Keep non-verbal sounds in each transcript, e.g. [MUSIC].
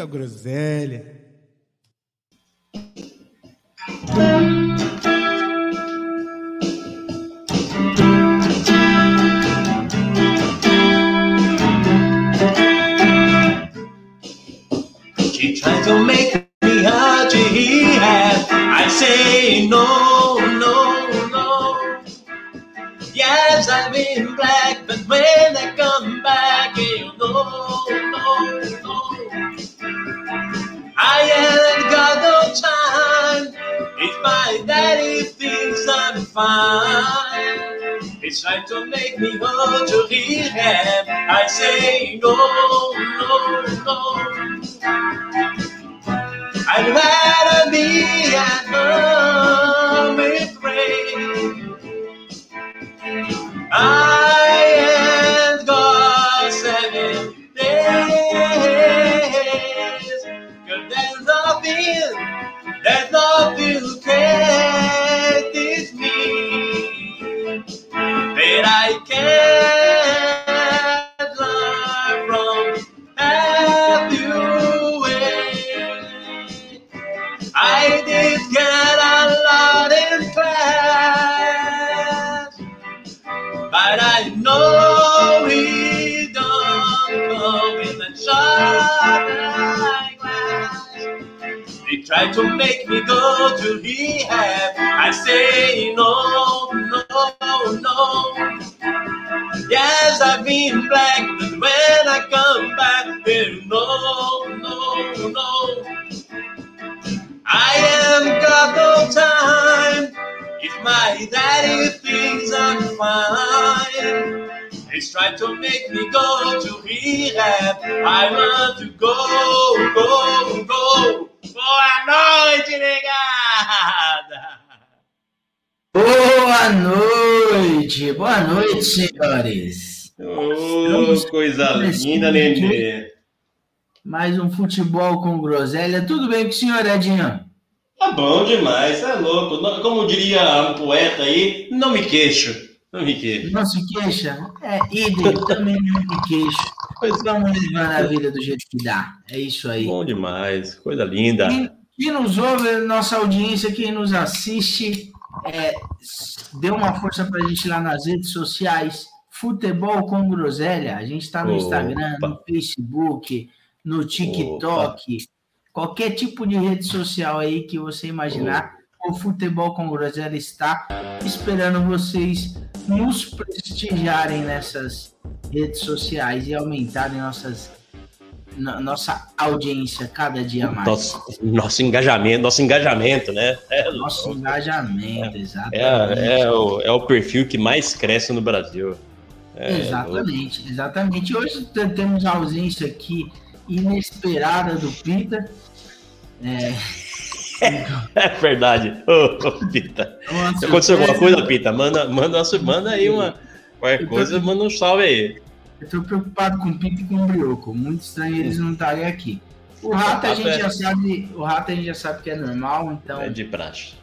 Muita groselha. She tried to make me hard to have. I say no, no, no. Yes, I've been black, but when I come back, you know, no, no. I ain't got no time. If my daddy thinks I'm fine, he's trying to make me go to rehab. I say no, no, no. I'd rather be at home with rain. I noite, senhores. Oh, coisa linda, Nenê. Mais um futebol com groselha. Tudo bem com o senhor, Edinho? Tá bom demais, é louco. Como diria um poeta aí, não me queixo. Não me queixo. Não se queixa? É, idem, [LAUGHS] também não me queixo. Pois Vamos levando a vida do jeito que dá. É isso aí. Bom demais, coisa linda. Quem, quem nos ouve, nossa audiência, quem nos assiste, é, dê uma força pra gente lá nas redes sociais. Futebol com Groselha. A gente está no Opa. Instagram, no Facebook, no TikTok, qualquer tipo de rede social aí que você imaginar. O Futebol com Groselha está esperando vocês nos prestigiarem nessas redes sociais e aumentarem nossas, no- nossa audiência cada dia mais. Nosso, nosso engajamento, nosso engajamento, né? É, Nosso engajamento, exatamente. é, é, o, é o perfil que mais cresce no Brasil. É, exatamente, exatamente. Hoje te- temos a ausência aqui inesperada do Pita. É, É verdade. Ô, ô, Pita. uma Se aconteceu alguma coisa, Pita, manda, manda, manda aí uma. Qualquer coisa, manda um salve aí. Eu tô preocupado com o Pita e com o Brioco. Muito estranho eles não estarem aqui. O rato a Rato gente já sabe, o rato a gente já sabe que é normal, então É de praxe.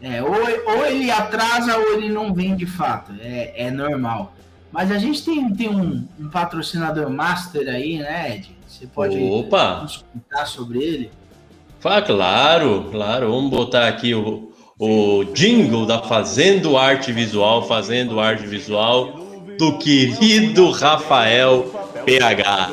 É, ou, ou ele atrasa ou ele não vem de fato. É, é normal. Mas a gente tem, tem um, um patrocinador master aí, né, Ed? Você pode Opa! nos contar sobre ele? Fala, claro, claro. Vamos botar aqui o, o jingle da Fazendo Arte Visual, Fazendo Arte Visual, do querido Rafael PH.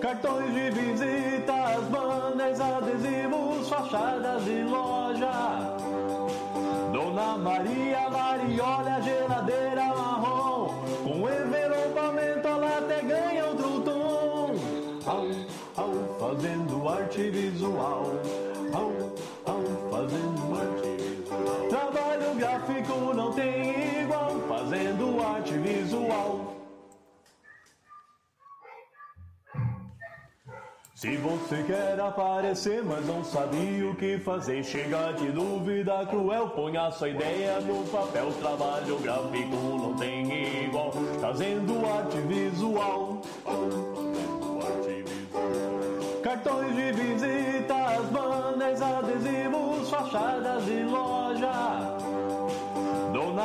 Cartões de visitas, adesivos, fachadas loja. Dona Maria Mariola, geladeira marrom. Com envelopamento ela até ganha outro tom. Au, au, fazendo arte visual. Não tem igual, fazendo arte visual. Se você quer aparecer, mas não sabe o que fazer, chega de dúvida cruel, põe a sua ideia no papel, trabalho gráfico não tem igual, visual. Arte visual. Cartões de visitas, banners, adesivos, fachadas de loja.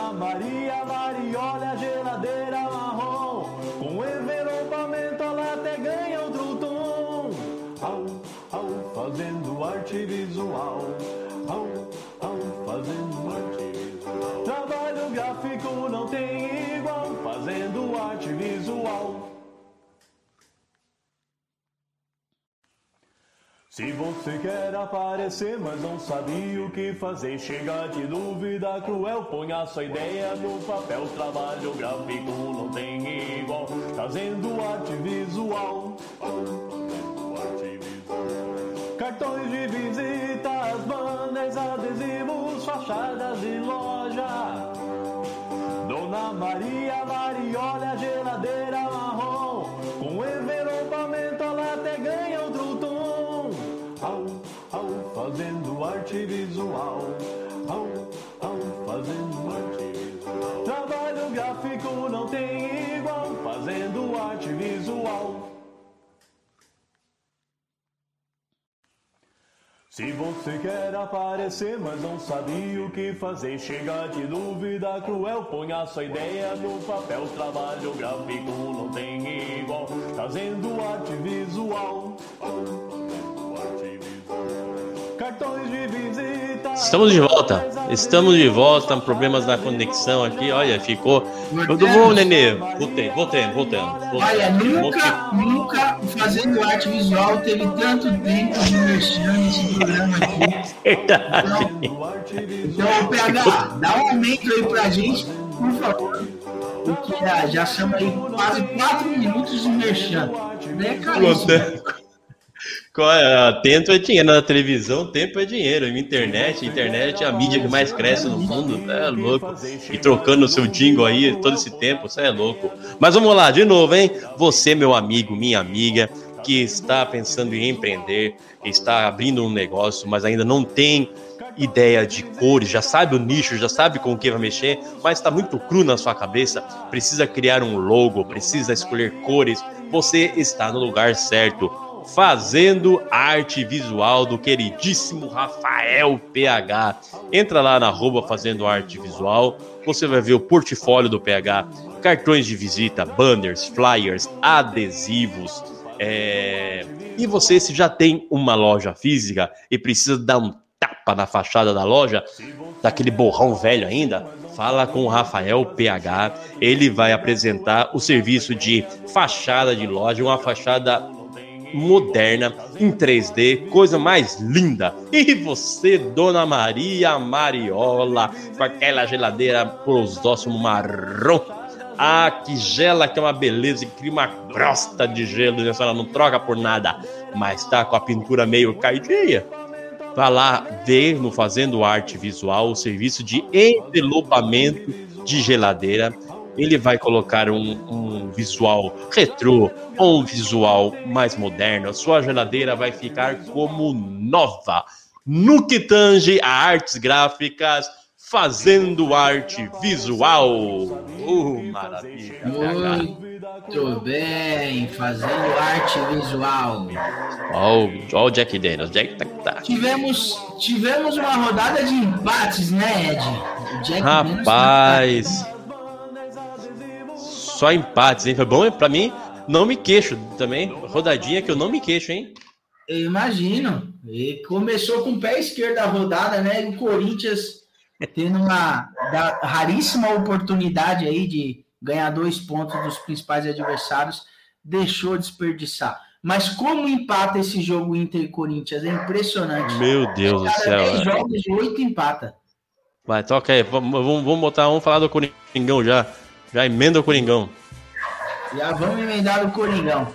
Dona Maria Mariola, geladeira marrom, com envelopamento ela até ganha outro tom. Au, au, fazendo arte visual. Au, au, fazendo arte visual. Trabalho gráfico não tem igual, fazendo arte visual. Se você quer aparecer, mas não sabe o que fazer, chega de dúvida cruel, põe a sua ideia no papel, trabalho gráfico não tem igual, trazendo arte visual. Cartões de visitas, banners, adesivos, fachadas de loja. Dona Maria Se você quer aparecer, mas não sabe o que fazer, chega de dúvida cruel, põe a sua ideia no papel, trabalho gráfico não tem igual, trazendo arte visual. Cartões de visita. Estamos de volta. Estamos de volta. Problemas na conexão aqui. Olha, ficou. Tudo bom, Nenê? Voltei, voltei, voltando. Olha, nunca, nunca fazendo arte visual teve tanto tempo de mexer nesse programa aqui. Verdade. Então, PH, dá um aumento aí pra gente, por favor. Porque já, já chama aí quase 4 minutos de merchan. Né, caríssimo. É? Tempo é dinheiro na televisão, tempo é dinheiro. Internet, internet é a mídia que mais cresce no mundo. É louco. E trocando o seu jingle aí todo esse tempo, você é louco. Mas vamos lá, de novo, hein? Você, meu amigo, minha amiga, que está pensando em empreender, está abrindo um negócio, mas ainda não tem ideia de cores, já sabe o nicho, já sabe com o que vai mexer, mas está muito cru na sua cabeça, precisa criar um logo, precisa escolher cores, você está no lugar certo fazendo arte visual do queridíssimo Rafael PH. Entra lá na arroba fazendo arte visual, você vai ver o portfólio do PH, cartões de visita, banners, flyers, adesivos. É... E você, se já tem uma loja física e precisa dar um tapa na fachada da loja, daquele borrão velho ainda, fala com o Rafael PH. Ele vai apresentar o serviço de fachada de loja, uma fachada moderna em 3D, coisa mais linda. E você, Dona Maria Mariola, com aquela geladeira próximo marrom. Ah, que gela que é uma beleza e cria uma crosta de gelo, né? ela não troca por nada, mas tá com a pintura meio caidinha. Vá lá ver no Fazendo Arte Visual o serviço de envelopamento de geladeira ele vai colocar um, um visual retrô ou um visual mais moderno. A sua geladeira vai ficar como nova. No que tange a artes gráficas, fazendo arte visual. Uh, maravilha. Muito bem, fazendo arte visual. Olha o Jack Daniels. Jack tá, tá. Tivemos, tivemos uma rodada de empates, né, Ed? O Jack Rapaz. Só empates, hein? Foi bom pra mim. Não me queixo também. Rodadinha que eu não me queixo, hein? Eu imagino. E começou com o pé esquerdo a rodada, né? O Corinthians tendo uma raríssima oportunidade aí de ganhar dois pontos dos principais adversários, deixou desperdiçar. Mas como empata esse jogo Inter e Corinthians? É impressionante. Meu Deus do céu. 10 jogos e 8 empata. Vai, toca aí. Vamos, vamos botar, vamos falar do Coringão já. Já emenda o Coringão. Já vamos emendar o Coringão.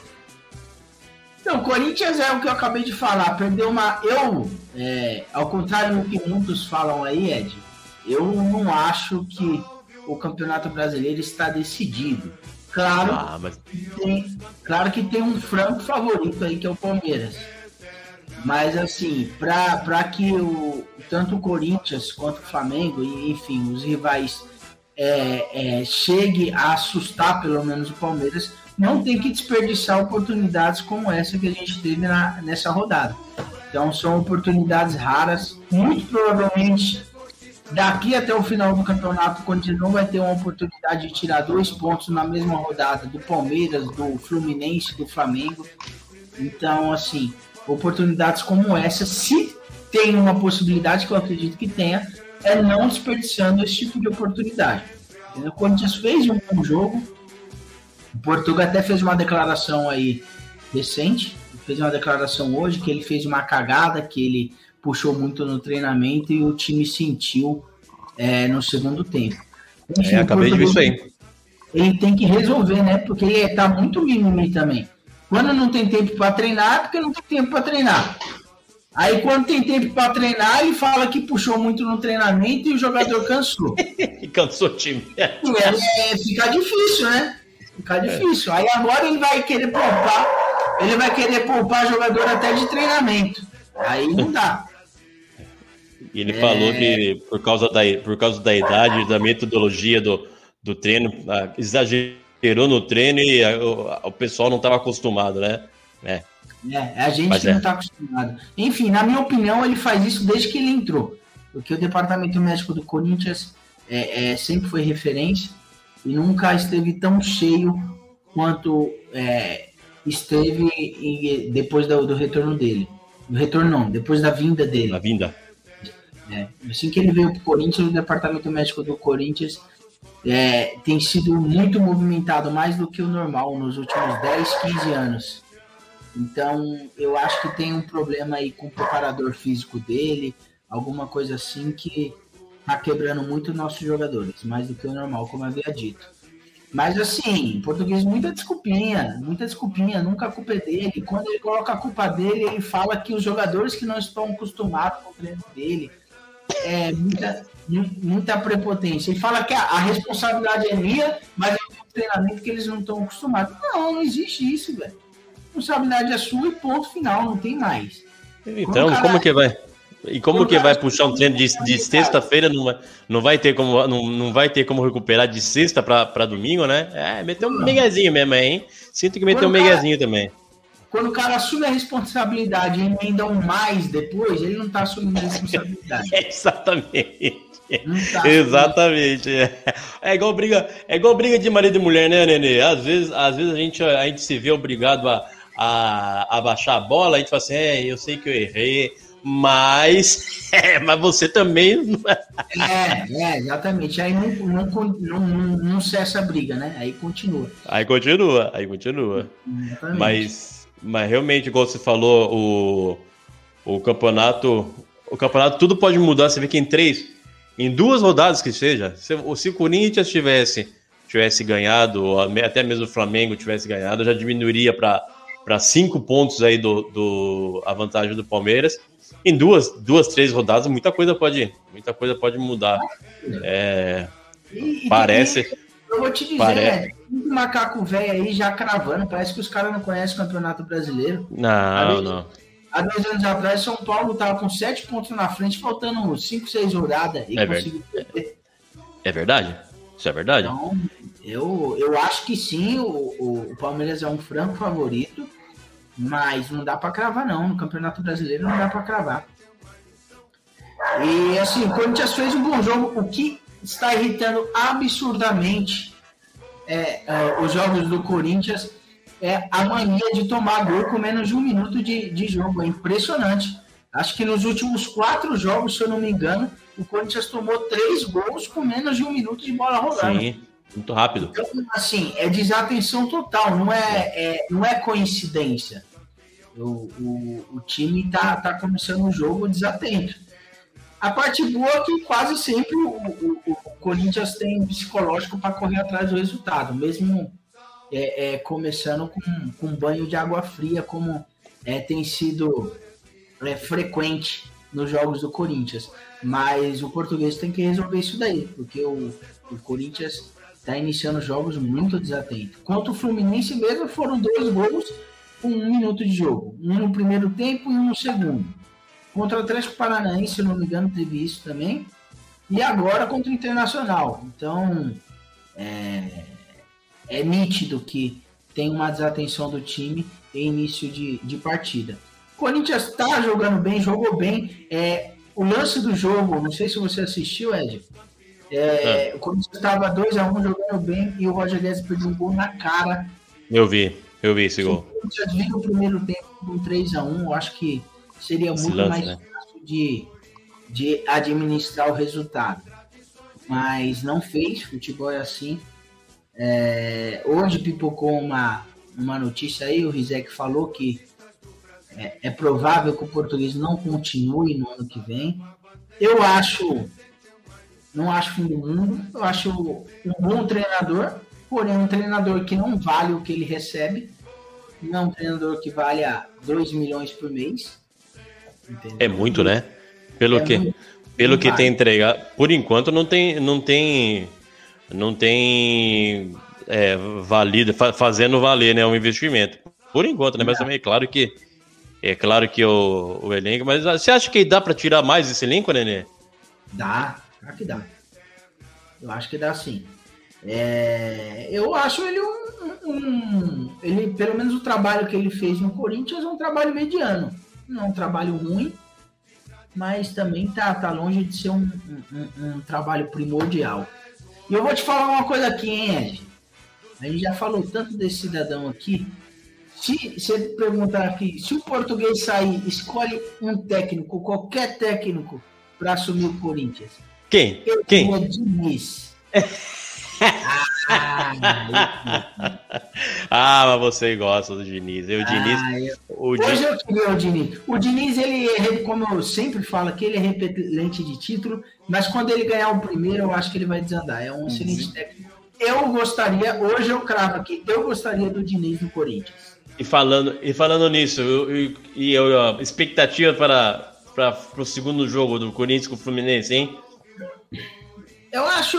Então, o Corinthians é o que eu acabei de falar. Perdeu uma. Eu, é, ao contrário do que muitos falam aí, Ed, eu não acho que o Campeonato Brasileiro está decidido. Claro, Ah, mas tem, claro que tem um franco favorito aí que é o Palmeiras. Mas assim, para que o, tanto o Corinthians quanto o Flamengo, e enfim, os rivais é, é, chegue a assustar pelo menos o Palmeiras, não tem que desperdiçar oportunidades como essa que a gente teve na, nessa rodada. Então são oportunidades raras, muito provavelmente daqui até o final do campeonato o Corinthians não vai ter uma oportunidade de tirar dois pontos na mesma rodada do Palmeiras, do Fluminense, do Flamengo. Então, assim, oportunidades como essa, se tem uma possibilidade, que eu acredito que tenha, é não desperdiçando esse tipo de oportunidade. Entendeu? O Corinthians fez um bom jogo, o Portugal até fez uma declaração aí recente, fez uma declaração hoje que ele fez uma cagada, que ele puxou muito no treinamento e o time sentiu é, no segundo tempo. Enfim, é, o acabei de ver isso aí. ele tem que resolver, né? Porque ele tá muito mimimi também. Quando não tem tempo para treinar, é porque não tem tempo para treinar. Aí quando tem tempo para treinar, ele fala que puxou muito no treinamento e o jogador cansou. [LAUGHS] E cansou o time. É, é, fica difícil, né? Fica difícil. Aí agora ele vai querer poupar, ele vai querer poupar jogador até de treinamento. Aí não dá. E ele falou que por causa da, por causa da idade, da metodologia do, do treino, ah, exagerou no treino e ah, o, o pessoal não estava acostumado, né? É. É, a gente Mas que é. não tá acostumado. Enfim, na minha opinião, ele faz isso desde que ele entrou. Porque o departamento médico do Corinthians é, é, sempre foi referência e nunca esteve tão cheio quanto é, esteve em- depois do, do retorno dele. Do retorno não, depois da vinda dele. Na vinda. né? Assim que ele veio para o Corinthians, o departamento médico do Corinthians é, tem sido muito movimentado, mais do que o normal, nos últimos 10, 15 anos. Então, eu acho que tem um problema aí com o preparador físico dele, alguma coisa assim que tá quebrando muito nossos jogadores, mais do que o normal, como havia dito. Mas assim, português, muita desculpinha, muita desculpinha, nunca a culpa é dele. Quando ele coloca a culpa dele, ele fala que os jogadores que não estão acostumados com o treino dele, é muita, mu- muita prepotência. Ele fala que a, a responsabilidade é minha, mas é um treinamento que eles não estão acostumados. Não, não existe isso, velho. Responsabilidade é sua e ponto final, não tem mais. Então, cara- como que vai? E como que vai puxar um treino de, de sexta-feira? Não, vai- não vai ter como não, não vai ter como recuperar de sexta para domingo, né? É, meteu um megazinho mesmo hein? Sinto que meteu um megazinho também. Quando o cara assume a responsabilidade e emenda um mais depois, ele não tá assumindo a responsabilidade. [LAUGHS] Exatamente. Não tá. Exatamente. É. É igual briga, é igual briga de marido e mulher, né, Nenê? Às vezes, às vezes a gente a gente se vê obrigado a, a, a baixar a bola, a gente fala assim, é, eu sei que eu errei, mas [LAUGHS] é, mas você também [LAUGHS] É, é, exatamente. Aí não, não, não, não, cessa a briga, né? Aí continua. aí continua, aí continua. Exatamente. Mas, mas realmente, igual você falou, o, o campeonato. O campeonato tudo pode mudar. Você vê que em três, em duas rodadas que seja, se, o- se o Corinthians tivesse, tivesse ganhado, ou até mesmo o Flamengo tivesse ganhado, já diminuiria para cinco pontos aí do, do a vantagem do Palmeiras. Em duas, duas, três rodadas, muita coisa pode, muita coisa pode mudar. É, E- parece. Eu vou te dizer, Parece. né? Um macaco velho aí já cravando. Parece que os caras não conhecem o Campeonato Brasileiro. Não, não. Há dois anos atrás, São Paulo tava com sete pontos na frente, faltando cinco, seis rodadas. E É conseguiu perder. É verdade? Isso é verdade? Então, eu, eu acho que sim, o, o, o Palmeiras é um franco favorito, mas não dá para cravar, não. No Campeonato Brasileiro não dá para cravar. E assim, o Corinthians fez um bom jogo. O que está irritando absurdamente é, é, os jogos do Corinthians é a mania de tomar gol com menos de um minuto de, de jogo. É impressionante. Acho que nos últimos quatro jogos, se eu não me engano, o Corinthians tomou três gols com menos de um minuto de bola rolando. Sim, muito rápido. Então, assim, é desatenção total, não é, é- não é coincidência. O, o, o time tá, tá começando o jogo desatento. A parte boa é que quase sempre o, o- o Corinthians tem um psicológico para correr atrás do resultado, mesmo é, é, começando com, com banho de água fria, como é, tem sido é, frequente nos jogos do Corinthians. Mas o português tem que resolver isso daí, porque o, o Corinthians está iniciando jogos muito desatento. Quanto o Fluminense mesmo, foram dois gols com um minuto de jogo. Um no primeiro tempo e um no segundo. Contra o Atlético Paranaense, se não me engano, teve isso também. E agora contra o Internacional. Então, é, é nítido que tem uma desatenção do time em início de, de partida. O Corinthians está jogando bem, jogou bem. É, o lance do jogo, não sei se você assistiu, Ed. É, é. O Corinthians estava 2x1 um, jogando bem e o Roger Guedes perdeu um gol na cara. Eu vi, eu vi esse gol. O Corinthians viu o primeiro tempo com 3x1, eu acho que seria esse muito lance, mais né? fácil de, de administrar o resultado. Mas não fez, futebol é assim. É, hoje pipocou uma, uma notícia aí, o Rizek falou que é, é, provável que o português não continue no ano que vem. Eu acho, não acho fim do mundo, eu acho um bom treinador, porém um treinador que não vale o que ele recebe, não é um treinador que vale a 2 milhões por mês. Entendeu? É muito, né? Pelo é que, muito, pelo que vale. tem entregado, por enquanto não tem, não tem, não tem é, valido, fazendo valer, né, um investimento. Por enquanto, né? Mas também é claro que é claro que o, o elenco, mas você acha que dá para tirar mais esse elenco, Nenê? Dá, claro que dá. Eu acho que dá sim. É, eu acho ele um, um, Ele, pelo menos o trabalho que ele fez no Corinthians é um trabalho mediano. Não é um trabalho ruim, mas também tá, tá longe de ser um, um, um trabalho primordial. E eu vou te falar uma coisa aqui, hein, Ed? A gente já falou tanto desse cidadão aqui se você perguntar aqui, se o português sair, escolhe um técnico, qualquer técnico, para assumir o Corinthians. Quem? Eu Quem? Vou Diniz. [LAUGHS] ah, mas você gosta do Diniz. Eu, o Diniz. Ah, eu... O Hoje Diniz... eu queria o Diniz. O Diniz, ele é, como eu sempre falo, que ele é repelente de título, mas quando ele ganhar o primeiro, eu acho que ele vai desandar. É um excelente uhum. técnico. Eu gostaria, hoje eu cravo aqui, eu gostaria do Diniz no Corinthians. E falando, e falando nisso, e, e, e expectativa para, para o segundo jogo do Corinthians com o Fluminense, hein? Eu acho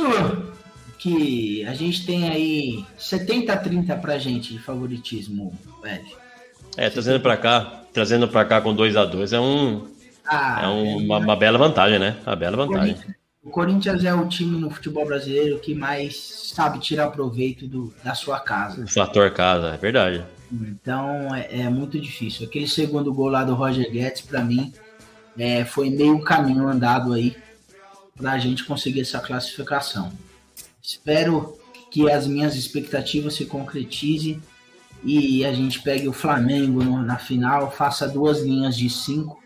que a gente tem aí 70 a 30 pra gente de favoritismo, velho. É, trazendo para cá, trazendo para cá com 2 a 2 é um ah, é um, é, uma, uma, bela vantagem, né? Uma bela vantagem. O Corinthians é o time no futebol brasileiro que mais sabe tirar proveito do, da sua casa. O fator casa, é verdade. Então é, é, muito difícil. Aquele segundo gol lá do Roger Guedes, para mim, é, foi meio caminho andado aí para a gente conseguir essa classificação. Espero que as minhas expectativas se concretizem e a gente pegue o Flamengo na final, faça duas linhas de cinco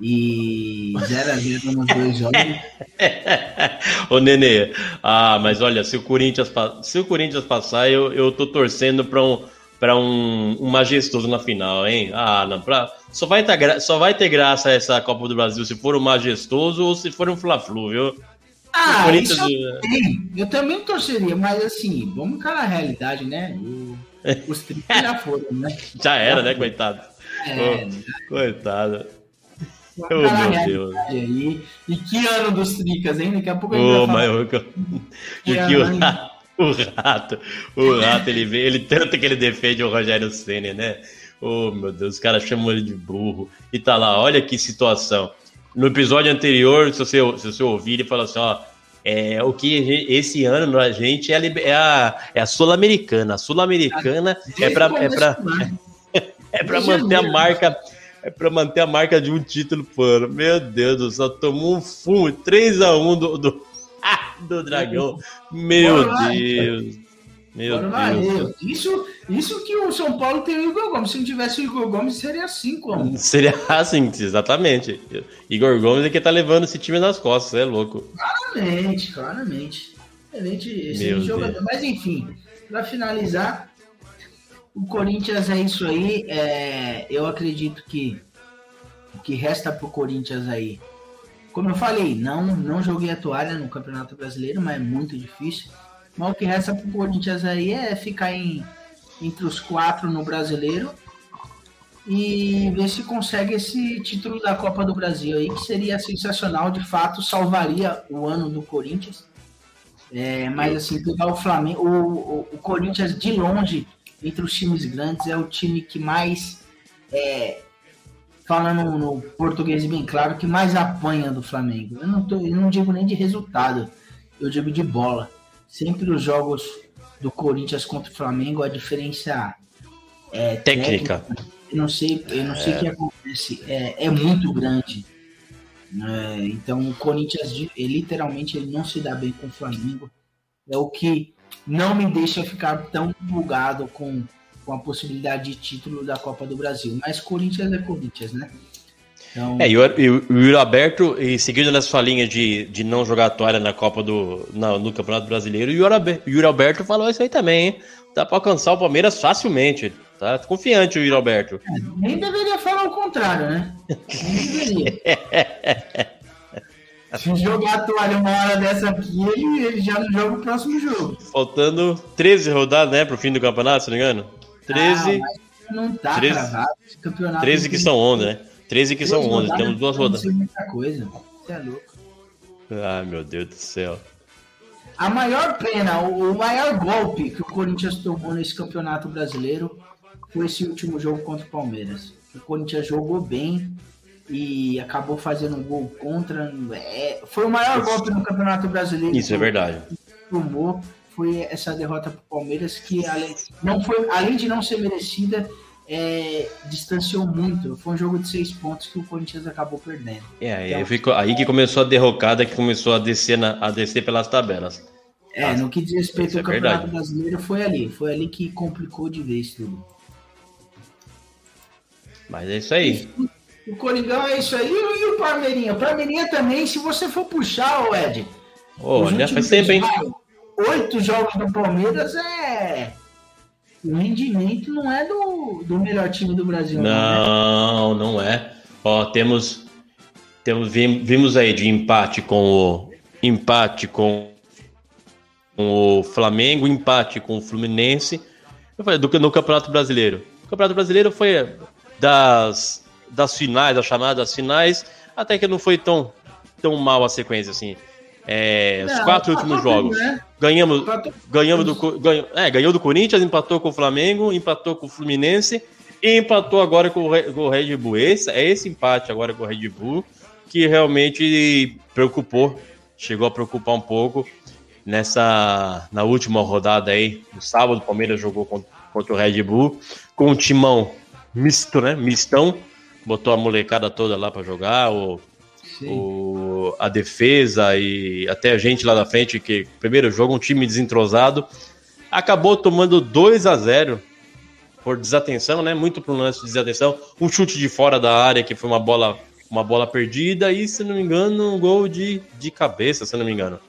e 0 a 0 nos dois jogos. [LAUGHS] Ô Nenê, ah, mas olha, se o Corinthians, se o Corinthians passar, eu, eu tô torcendo para um para um, um, majestoso na final, hein? Ah, não, pra, só, vai ter, só vai ter graça essa Copa do Brasil se for um majestoso ou se for um Fla-Flu, viu? Ah, Corinthians... eu, eu também torceria, mas assim, vamos ficar na realidade, né? O, [LAUGHS] os 30 já foram, né? Já era, né, coitado? É, oh, coitado. Oh, meu Deus. Aí. E que ano dos Tricas, hein? Daqui a pouco a gente oh, vai falar. Mas, que, que, ano, [LAUGHS] o rato, o rato, ele vê, ele tanto que ele defende o Rogério Senna, né? Oh, meu Deus, os caras chamam ele de burro. E tá lá, olha que situação. No episódio anterior, se você, se você ouvir, ele fala assim, ó, é, o que esse ano a gente é a, é a, é a Sul-Americana. A Sul-Americana é para é pra, [LAUGHS] é pra manter a marca é para manter a marca de um título por Meu Deus do céu, tomou um fumo 3x1 do, do, [LAUGHS] do dragão. Meu Deus. Meu Deus. Isso, isso que o São Paulo tem o Igor Gomes. Se não tivesse o Igor Gomes, seria assim, como? Seria [LAUGHS] assim, exatamente. Igor Gomes é que tá levando esse time nas costas, é louco. Claramente, claramente. Excelente, esse jogador. Mas enfim, para finalizar, o Corinthians é isso aí. É, eu acredito que o que resta pro Corinthians aí como eu falei, não, não joguei a toalha no Campeonato Brasileiro, mas é muito difícil. Mas o que resta pro Corinthians aí é ficar em, entre os quatro no Brasileiro e ver se consegue esse título da Copa do Brasil aí, que seria sensacional, de fato, salvaria o ano do Corinthians. É, mas assim, pegar o Flamengo, o, o, o, Corinthians de longe, entre os times grandes, é o time que mais, é, falando no português bem claro, que mais apanha do Flamengo. Eu não, tô, eu não digo nem de resultado, eu digo de bola. Sempre os jogos do Corinthians contra o Flamengo, a diferença é técnica. técnica eu não sei, eu não sei o que acontece. É, é muito grande. É, então o Corinthians ele, literalmente ele não se dá bem com o Flamengo. É o que não me deixa ficar tão bugado com, com a possibilidade de título da Copa do Brasil. Mas Corinthians é Corinthians, né? Então... É, e o, Yuri Alberto, e seguindo na sua linha de, de não jogar a toalha na Copa do. Na, no Campeonato Brasileiro, o Yuri, Alberto falou isso aí também, hein? Dá para alcançar o Palmeiras facilmente. Tá confiante o Yuri Alberto. É, nem deveria falar o contrário, né? Nem deveria. [LAUGHS] Se jogar a toalha uma hora dessa aqui, ele, ele já não joga o próximo jogo. Faltando 13 rodadas, né, pro fim do campeonato, se não me engano? 13. Ah, não tá 13, gravado. Esse campeonato 13 que são 11, né? 13 que são 11. Temos duas rodadas. muita coisa. Você é louco. Ai, meu Deus do céu. A maior pena, o maior golpe que o Corinthians tomou nesse campeonato brasileiro foi esse último jogo contra o Palmeiras. O Corinthians jogou bem e acabou fazendo um gol contra. É, foi o maior golpe no Campeonato Brasileiro. Isso é verdade. Tomou foi essa derrota para o Palmeiras que além, não foi, além de não ser merecida, é, distanciou muito. Foi um jogo de seis pontos que o Corinthians acabou perdendo. É, então, aí, que começou a derrocada, que começou a descer, na, a descer pelas tabelas. É, no que diz respeito ao é Campeonato verdade. Brasileiro, foi ali. Foi ali que complicou de vez tudo. Mas é isso aí. O Coringão é isso aí. E o Palmeirinha? O Palmeirinha também, se você for puxar, o Ed. Olha, faz tempo, hein? Oito jogos do Palmeiras é. O rendimento não é do, do melhor time do Brasil. Não, não, não é. Ó, temos. temos vimos aí de empate com o. Empate com, com o Flamengo, empate com o Fluminense. Eu falei, do, no Campeonato Brasileiro. O Campeonato Brasileiro foi das, das finais, das chamadas finais, até que não foi tão, tão mal a sequência assim. É, os quatro últimos jogos. Né? Ganhamos, ganhamos do, ganho, é, ganhou do Corinthians, empatou com o Flamengo, empatou com o Fluminense e empatou agora com o, com o Red Bull. Esse, é esse empate agora com o Red Bull que realmente preocupou, chegou a preocupar um pouco nessa na última rodada aí, no sábado, o Palmeiras jogou contra, contra o Red Bull com o timão misto, né? Mistão. Botou a molecada toda lá para jogar, o, o, a defesa e até a gente lá na frente, que primeiro jogo, um time desentrosado. Acabou tomando 2 a 0 por desatenção, né? Muito pro lance de desatenção. Um chute de fora da área, que foi uma bola, uma bola perdida, e se não me engano, um gol de, de cabeça, se não me engano.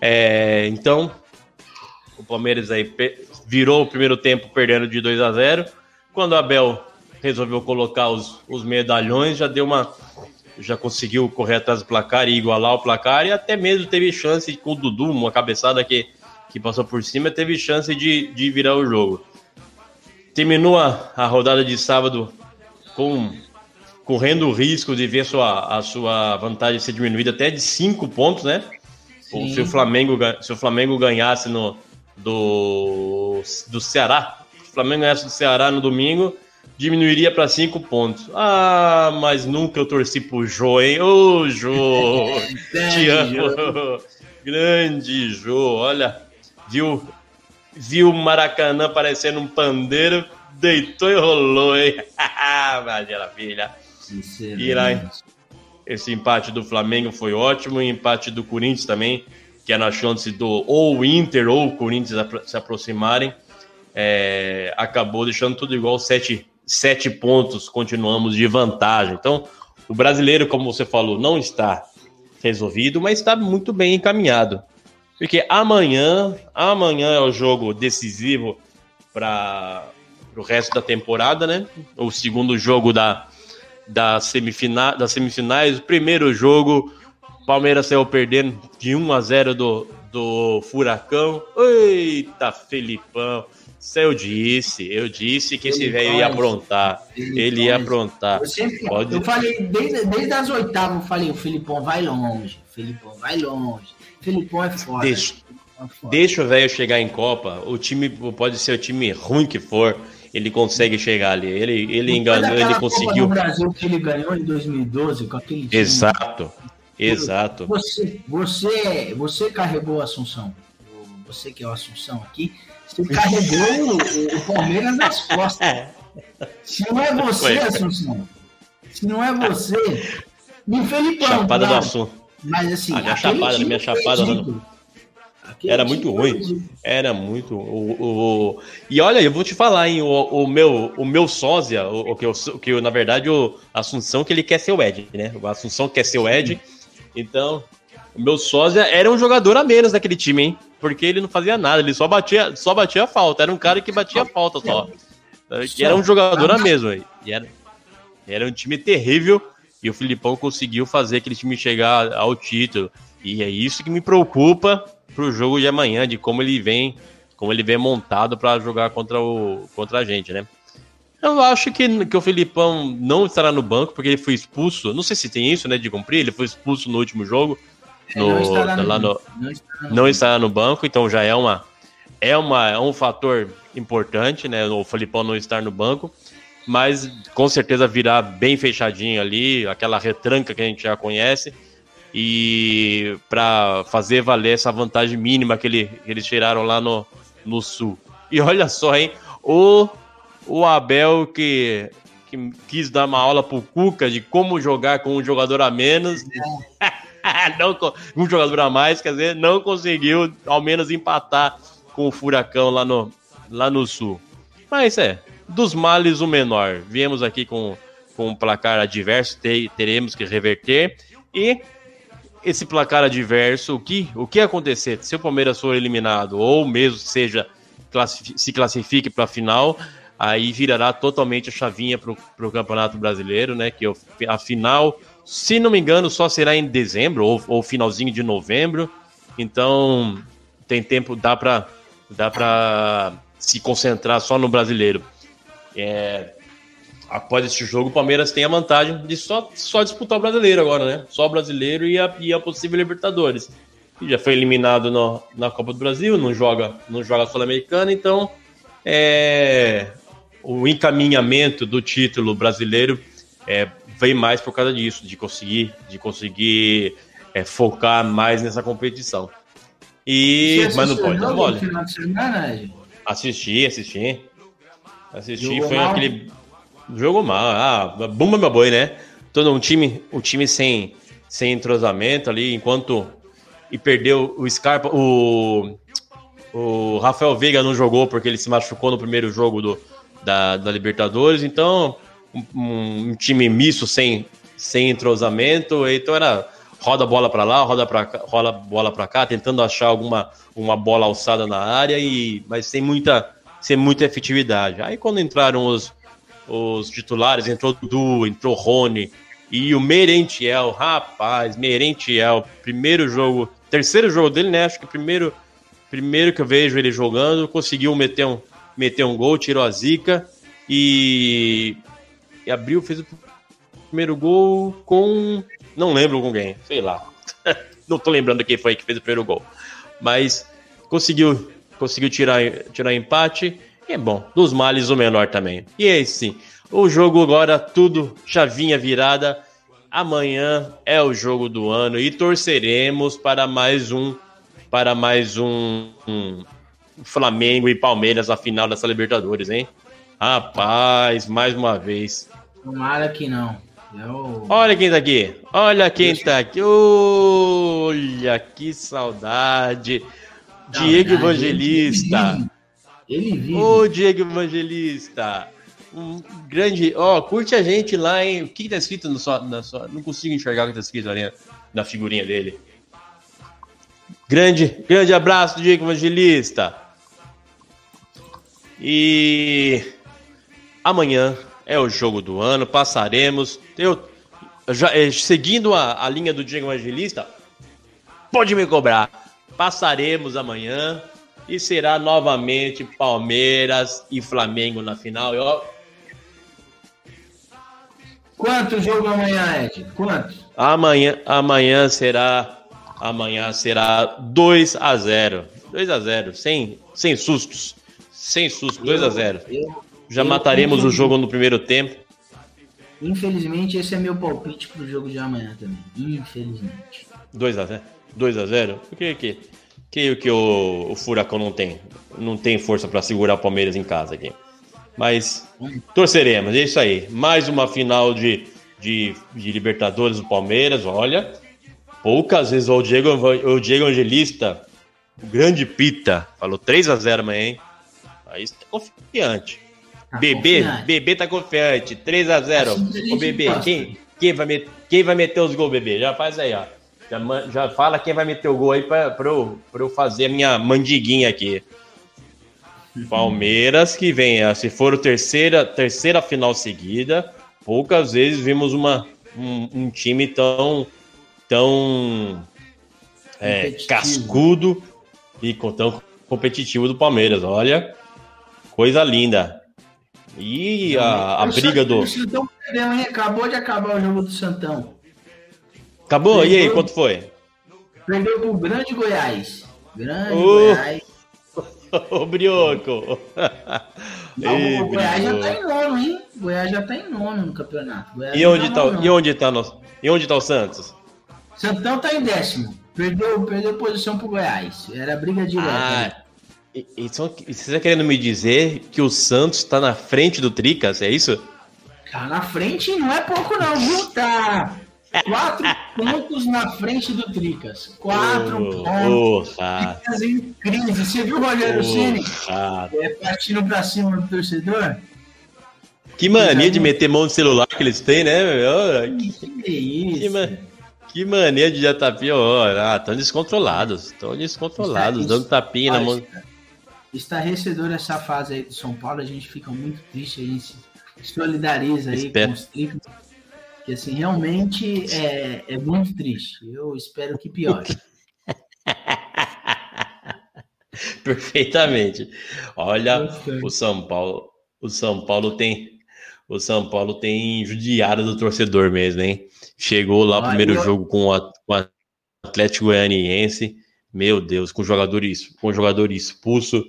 É, então, o Palmeiras aí virou o primeiro tempo perdendo de 2 a 0 Quando o Abel resolveu colocar os, os medalhões, já deu uma. Já conseguiu correr atrás do placar e igualar o placar, e até mesmo teve chance com o Dudu, uma cabeçada que, que passou por cima, teve chance de, de virar o jogo. Terminou a, a rodada de sábado com correndo o risco de ver sua, a sua vantagem ser diminuída até de 5 pontos, né? Ou se o Flamengo, se o Flamengo ganhasse no, do, do Ceará, o Flamengo ganhasse do Ceará no domingo, diminuiria para cinco pontos. Ah, mas nunca eu torci pro Jô, hein? Ô, Jô! [LAUGHS] te amo! Grande Jô, olha, viu, viu o Maracanã parecendo um pandeiro, deitou e rolou, hein? [LAUGHS] Imagina, filha. E lá, esse empate do Flamengo foi ótimo, e empate do Corinthians também, que é na chance do ou o Inter ou o Corinthians se aproximarem. É, acabou deixando tudo igual, sete sete pontos, continuamos de vantagem. Então, o brasileiro, como você falou, não está resolvido, mas está muito bem encaminhado. Porque amanhã, amanhã é o jogo decisivo para o resto da temporada, né? O segundo jogo da, da semifina, das semifinais. O primeiro jogo, Palmeiras saiu perdendo de 1 a 0 do, do Furacão. Eita, Felipão! Isso eu disse, eu disse que esse velho ia aprontar. Ele Ele ia aprontar. Eu, sempre, Pode- eu falei, desde, desde as oitavas, eu falei, o Filipão vai longe, o Filipão vai longe. O Filipão é foda. Deixa, é foda. deixa o velho chegar em Copa. O time pode ser o time ruim que for, ele consegue chegar ali. Ele, ele enganou, ele Copa conseguiu. do Brasil que ele ganhou em 2012 com aquele time. Exato, exato. Você, você, você carregou o Assunção. Você que é o Assunção aqui, você carregou o, o Palmeiras nas costas. Se não é você. Assunção, se não é você, e o Felipão. Chapada do claro. assunto. Mas assim, A minha aquele chapada, minha chapada, Era muito ruim. Era muito. O, o- e olha, eu vou te falar, hein? O, o meu, o meu sósia, o, o que eu, que eu, na verdade, o Assunção que ele quer ser o Ed, né? O Assunção quer ser o Ed. Então, o meu sósia era um jogador a menos daquele time, hein? Porque ele não fazia nada, ele só batia, só batia falta. Era um cara que batia falta só. E era um jogador a mesmo. E era, era um time terrível. E o Filipão conseguiu fazer aquele time chegar ao título. E é isso que me preocupa pro jogo de amanhã, de como ele vem, como ele vem montado para jogar contra, o, contra a gente, né? Eu acho que, que o Filipão não estará no banco, porque ele foi expulso. Não sei se tem isso, né, de cumprir. Ele foi expulso no último jogo. É, No- não estará no, lá no- não estará no- Não estará no banco, então já é uma é uma é um fator importante, né? O Filipão não estar no banco, mas com certeza virá bem fechadinho ali, aquela retranca que a gente já conhece e para fazer valer essa vantagem mínima que, ele, que eles tiraram lá no, no sul. E olha só, hein? O o Abel que, que quis dar uma aula pro Cuca de como jogar com um jogador a menos. [LAUGHS] [LAUGHS] não, um jogador a mais, quer dizer, não conseguiu ao menos empatar com o Furacão lá no, lá no Sul. Mas é, dos males o menor. Viemos aqui com, com um placar adverso, te- teremos que reverter. E esse placar adverso, o que, o que acontecer se o Palmeiras for eliminado ou mesmo seja se classifique para a final, aí virará totalmente a chavinha para o Campeonato Brasileiro, né? Que o- a final, se não me engano, só será em dezembro ou, ou finalzinho de novembro. Então tem tempo, dá para dá para se concentrar só no brasileiro. É, após este jogo, o Palmeiras tem a vantagem de só, só disputar o brasileiro agora, né? Só o brasileiro e a, e a possível Libertadores. Já foi eliminado no- na Copa do Brasil, não joga, não joga Sul-Americana, então é, o encaminhamento do título brasileiro é, vem mais por causa disso, de conseguir, de conseguir é, focar mais nessa competição. E, mas não pode o dar jogo mole. Ed? Assisti, assisti. Assisti, Jogou foi mal? aquele. Jogo mal. Ah, bumba meu boi, né? Todo um time, um time sem, sem entrosamento ali, enquanto. E perdeu o Scarpa. O, o Rafael Veiga não jogou porque ele se machucou no primeiro jogo do, da, da Libertadores. Então, um, um time misto sem, sem entrosamento. Então era roda a bola para lá, roda para roda a bola para cá, tentando achar alguma uma bola alçada na área e mas sem muita sem muita efetividade. Aí quando entraram os os titulares, entrou Dudu, entrou Rony e o Merentiel, rapaz, Merentiel, primeiro jogo, terceiro jogo dele, né? Acho que primeiro primeiro que eu vejo ele jogando, conseguiu meter um meter um gol, tirou a zica e, e abriu, fez o primeiro gol com não lembro com quem, sei lá. [LAUGHS] não tô lembrando quem foi que fez o primeiro gol. Mas conseguiu, conseguiu tirar, tirar empate. E é bom, dos males o menor também. E é sim, o jogo agora, tudo chavinha virada. Amanhã é o jogo do ano e torceremos para mais um para mais um, um Flamengo e Palmeiras na final dessa Libertadores, hein? Rapaz, mais uma vez. Tomara que não. Eu... Olha quem tá aqui. Olha quem tá aqui. Olha que saudade. Diego Evangelista. Ele vive. Ele vive. Ô, Diego Evangelista. Um grande. Ó, curte a gente lá, hein? O que, que tá escrito no sua, na sua. Não consigo enxergar o que tá escrito ali na figurinha dele. Grande, grande abraço, Diego Evangelista. E amanhã é o jogo do ano, passaremos. Eu, já, eh, seguindo a, a linha do Diego Evangelista, pode me cobrar. Passaremos amanhã e será novamente Palmeiras e Flamengo na final. E, ó, Quanto jogo amanhã, Ed? Quanto? amanhã, amanhã será amanhã será 2 a 0. 2 a 0, sem sem sustos. Sem sustos, 2 a 0. Eu, Já eu- mataremos o jogo no primeiro tempo. infelizmente, esse é meu palpite pro jogo de amanhã também. Infelizmente. 2 a 0. 2 a 0. O que que que, que o, o Furacão não tem? Não tem força para segurar o Palmeiras em casa aqui. Mas torceremos, é isso aí. Mais uma final de, de, de Libertadores do Palmeiras. Olha, poucas vezes o Diego, o Diego Angelista, o grande Pita, falou 3 a 0 amanhã, hein? Aí está confiante. Tá Bebê, confiante. Bebê tá confiante. 3 a 0 Assim que a gente Ô, Bebê, quem, quem, vai met, quem vai meter os gols, Bebê? Já faz aí, ó. Já, já fala quem vai meter o gol aí pra, pra, eu, pra eu fazer a minha mandiguinha aqui. [LAUGHS] Palmeiras que vem, ó, se for a terceira, terceira final seguida, poucas vezes vimos uma, um, um time tão, tão é, cascudo e tão competitivo do Palmeiras. Olha, coisa linda. E a, a briga do. O Santão perdeu, hein? Acabou de acabar o jogo do Santão. Acabou? E aí, quanto foi? Perdeu pro Grande Goiás. Grande Uh. Goiás. [LAUGHS] Ô, Brioco! Não, Ei, o Goiás já tá em nono, hein? O Goiás já tá em nono no campeonato. Goiás E onde, tá, não. e, onde tá no, e onde tá o Santos? Santão tá em décimo. Perdeu, perdeu posição pro Goiás. Era briga direta. né? Ah, e, e só- e você tá querendo me dizer que o Santos tá na frente do Tricas, é isso? Tá na frente não é pouco não, viu? Tá quatro [LAUGHS] pontos na frente do Tricas. Quatro Ô, pontos. rato, Tricas em crise. Você viu o Rogério Ceni ô, rato. é, partindo pra cima do torcedor? Que mania de meter mão no celular que eles têm, né? meu? Que, Que isso? que, que mania de já tapinha. ó, Ah, tão descontrolados. Tão descontrolados, Isso- dando tapinha na Olha, mão. está- Estarrecedor essa fase aí do São Paulo, a gente fica muito triste, a gente se solidariza aí Espero. com os tricos. Que assim, realmente é, é muito triste. Eu espero que piore. [LAUGHS] Perfeitamente. Olha, o São Paulo, o São Paulo tem, o São Paulo tem judiado do torcedor mesmo, hein? Chegou lá o primeiro eu- jogo com, o Atlético Goianiense, meu Deus, com jogador com jogador expulso,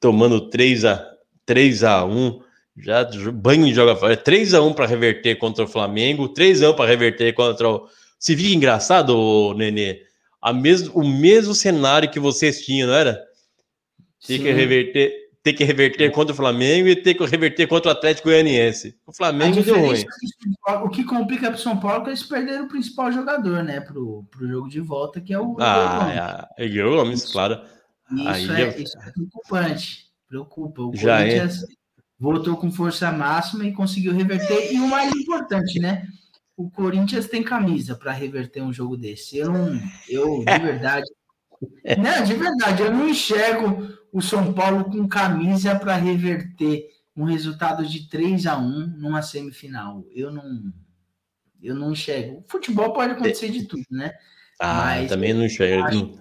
tomando 3 a 3 a 1, já banho de joga fora, 3 a 1 para reverter contra o Flamengo, 3 a 1 para reverter contra o Se fica engraçado, Nenê, a mes... o mesmo cenário que vocês tinham, não era? Ter que reverter, ter que reverter contra o Flamengo e ter que reverter contra o Atlético Goianiense. O Flamengo deu ruim. é que o que complica pro São Paulo é que eles perderam o principal jogador, né? Pro, pro jogo de volta, que é o. Ah, é, é Igor Gomes, claro. Isso, é, eu- isso é preocupante. Preocupa. O Já é. Corinthians voltou com força máxima e conseguiu reverter. E o mais importante, né? O Corinthians tem camisa para reverter um jogo desse. Eu não. Eu, de verdade. Não, de verdade, eu não enxergo o São Paulo com camisa para reverter um resultado de 3 a 1 numa semifinal. Eu não. Eu não enxergo. Futebol pode acontecer de tudo, né? Ah, Mas também não enxergo. acho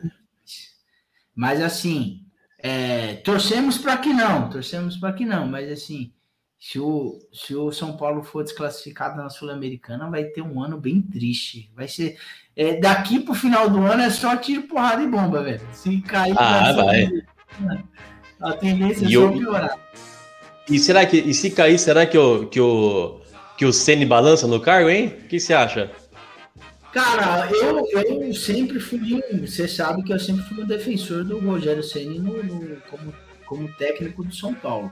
Mas assim, é, torcemos para que não, torcemos para que não, mas assim, se o, se o São Paulo for desclassificado na Sul-Americana, vai ter um ano bem triste. Vai ser. é, daqui pro final do ano é só tiro, porrada e bomba, velho. Se cair Ah, vai. A tendência é E só eu- piorar. E será que, e se cair, será que o, que o, que o Ceni balança no cargo, hein? O que você acha? Cara, eu, eu sempre fui um. Você sabe que eu sempre fui um defensor do Rogério Ceni no, no- como, como técnico do São Paulo.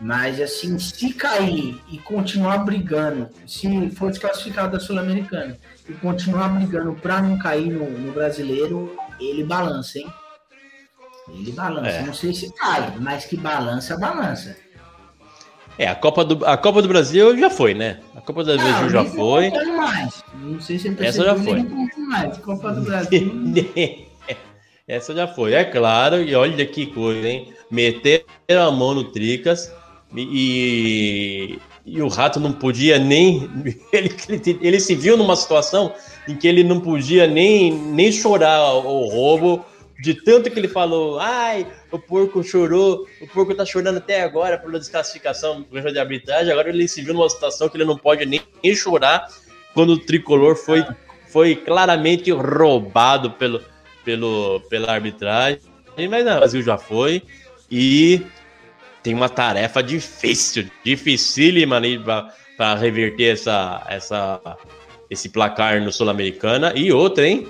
Mas assim, se cair e continuar brigando, se for desclassificado da Sul-Americana e continuar brigando para não cair no, no brasileiro, ele balança, hein? Ele balança. É. Não sei se cai, mas que balança, balança. É, a Copa do, a Copa do Brasil já foi, né? A Copa do Brasil Não, já foi. contando mais. Não sei se ele Essa já foi. mais. Copa do Brasil. [LAUGHS] Essa já foi, é claro, e olha que coisa, hein? Meteram a mão no Tricas e, e o Rato não podia nem. Ele, [LAUGHS] ele, ele se viu numa situação em que ele não podia nem, nem chorar o roubo, de tanto que ele falou, ai, o porco chorou, o porco tá chorando até agora pela desclassificação do de arbitragem, agora ele se viu numa situação que ele não pode nem, nem chorar quando o tricolor foi, foi claramente roubado pelo, pelo, pela arbitragem. Mas não, o Brasil já foi e tem uma tarefa difícil, dificílima ali para reverter essa, essa, esse placar no Sul-Americana. E outra, hein?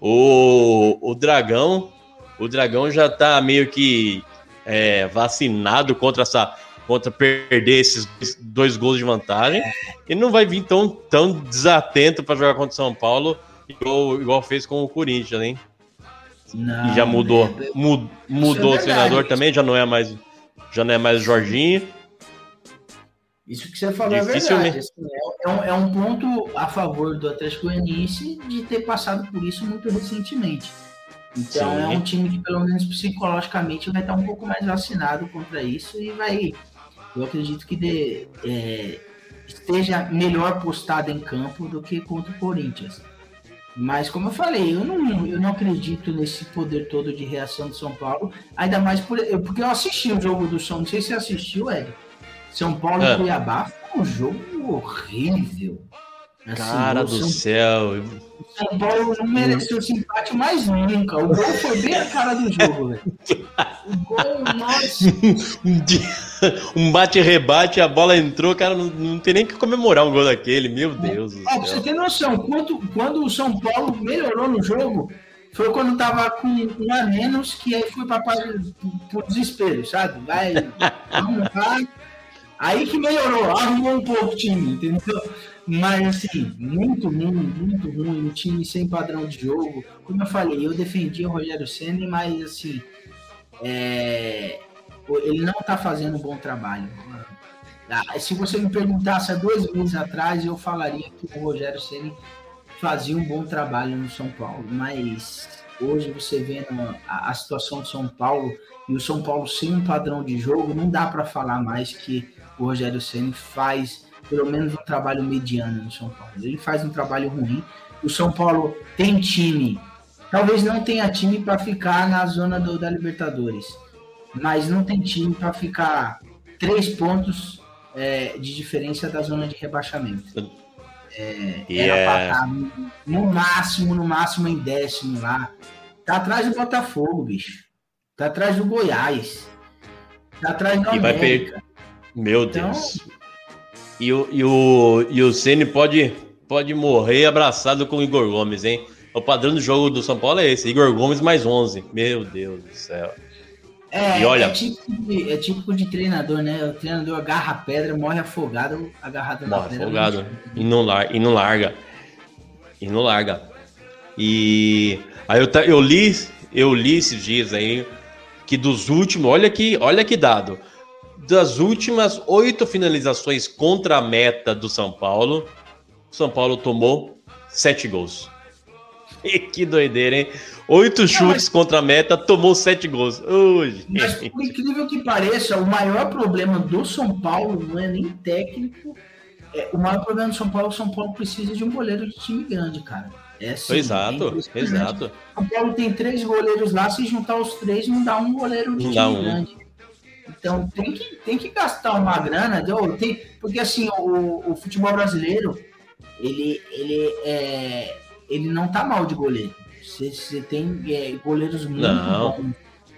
O, o Dragão, o Dragão já tá meio que é, vacinado contra essa contra perder esses dois gols de vantagem e não vai vir tão, tão desatento para jogar contra o São Paulo igual, igual fez com o Corinthians, hein? Não, e já mudou, é, mud, mudou é o treinador também, já não é mais já não é mais Jorginho. Isso que você falou é verdade. Assim, é, um, é, um, ponto a favor do Atlético Goianiense de ter passado por isso muito recentemente. Então Sim. é um time que pelo menos psicologicamente vai estar um pouco mais vacinado contra isso e vai. Eu acredito que é, esteja melhor postado em campo do que contra o Corinthians. Mas como eu falei, eu não, eu não acredito nesse poder todo de reação do São Paulo, ainda mais por, porque eu assisti o jogo do São, não sei se você assistiu, Ed. São Paulo é. e Cuiabá foi um jogo horrível. Assim, Cara do São... céu. São Paulo não mereceu esse empate mais nunca. O gol foi bem a cara do jogo, velho. O gol, nossa. [LAUGHS] um bate-rebate, a bola entrou, cara, não, não tem nem que comemorar um gol daquele, meu Deus. Ó, pra você ter noção, quando, quando o São Paulo melhorou no jogo, foi quando tava com um a menos, que aí foi pra pro desespero, sabe? Vai, [LAUGHS] vamos lá. Aí que melhorou, arrumou um pouco o time, entendeu? Mas, assim, muito ruim, muito ruim. Um time sem padrão de jogo. Como eu falei, eu defendi o Rogério Senna, mas, assim, é... ele não tá fazendo um bom trabalho. Ah, se você me perguntasse há dois meses atrás, eu falaria que o Rogério Senna fazia um bom trabalho no São Paulo. Mas hoje você vendo a, a situação do São Paulo e o São Paulo sem um padrão de jogo, não dá para falar mais que o Rogério Senna faz pelo menos um trabalho mediano no São Paulo. Ele faz um trabalho ruim. O São Paulo tem time, talvez não tenha time para ficar na zona do, da Libertadores, mas não tem time para ficar três pontos é, de diferença da zona de rebaixamento. É, yeah. Era para estar no máximo, no máximo em décimo lá. Tá atrás do Botafogo, bicho. Tá atrás do Goiás. Tá atrás do América. Meu então, Deus. E o, e o, e o Ceni pode, pode morrer abraçado com o Igor Gomes, hein? O padrão do jogo do São Paulo é esse: Igor Gomes mais 11. Meu Deus do céu. É, e olha, é, típico de, é típico de treinador, né? O treinador agarra a pedra, morre afogado, agarrado na morre pedra. Afogado. E não, lar, e não larga. E não larga. E aí eu, eu li, eu li esses dias aí que dos últimos, olha que, olha que dado das últimas oito finalizações contra a meta do São Paulo, o São Paulo tomou sete gols. [LAUGHS] Que doideira, hein? Oito chutes mas... contra a meta, tomou sete gols. Ui, mas, por incrível que pareça, o maior problema do São Paulo não é nem técnico. É, o maior problema do São Paulo, o São Paulo precisa de um goleiro de time grande, cara. É sim, exato, é exato. São Paulo tem três goleiros lá, se juntar os três, não dá um goleiro de não time um. grande. Então tem que, tem que gastar uma grana, tem, porque assim, o, o futebol brasileiro, ele, ele, é, ele não tá mal de goleiro. Você, tem é, goleiros muito não. bons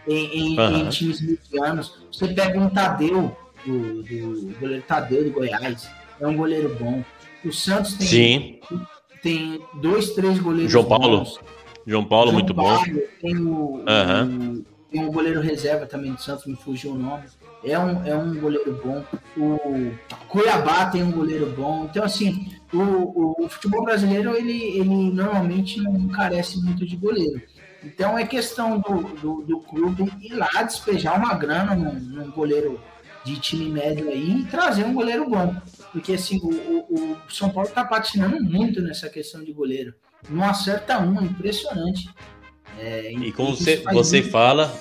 em, em, uhum. em, times medianos. Você pega um Tadeu, do, do goleiro Tadeu do Goiás, é um goleiro bom. O Santos tem, Sim. tem dois, três goleiros João Paulo. Bons. João Paulo, João muito Paulo, bom. Tem o, uhum. Tem um goleiro reserva também do Santos, me fugiu o nome. É um, é um goleiro bom. O Cuiabá tem um goleiro bom. Então, assim, o, o, o futebol brasileiro, ele, ele normalmente não carece muito de goleiro. Então, é questão do, do, do clube ir lá despejar uma grana num, num, goleiro de time médio aí e trazer um goleiro bom. Porque, assim, o, o, o São Paulo está patinando muito nessa questão de goleiro. Não acerta um, impressionante. É, e como você, você fala,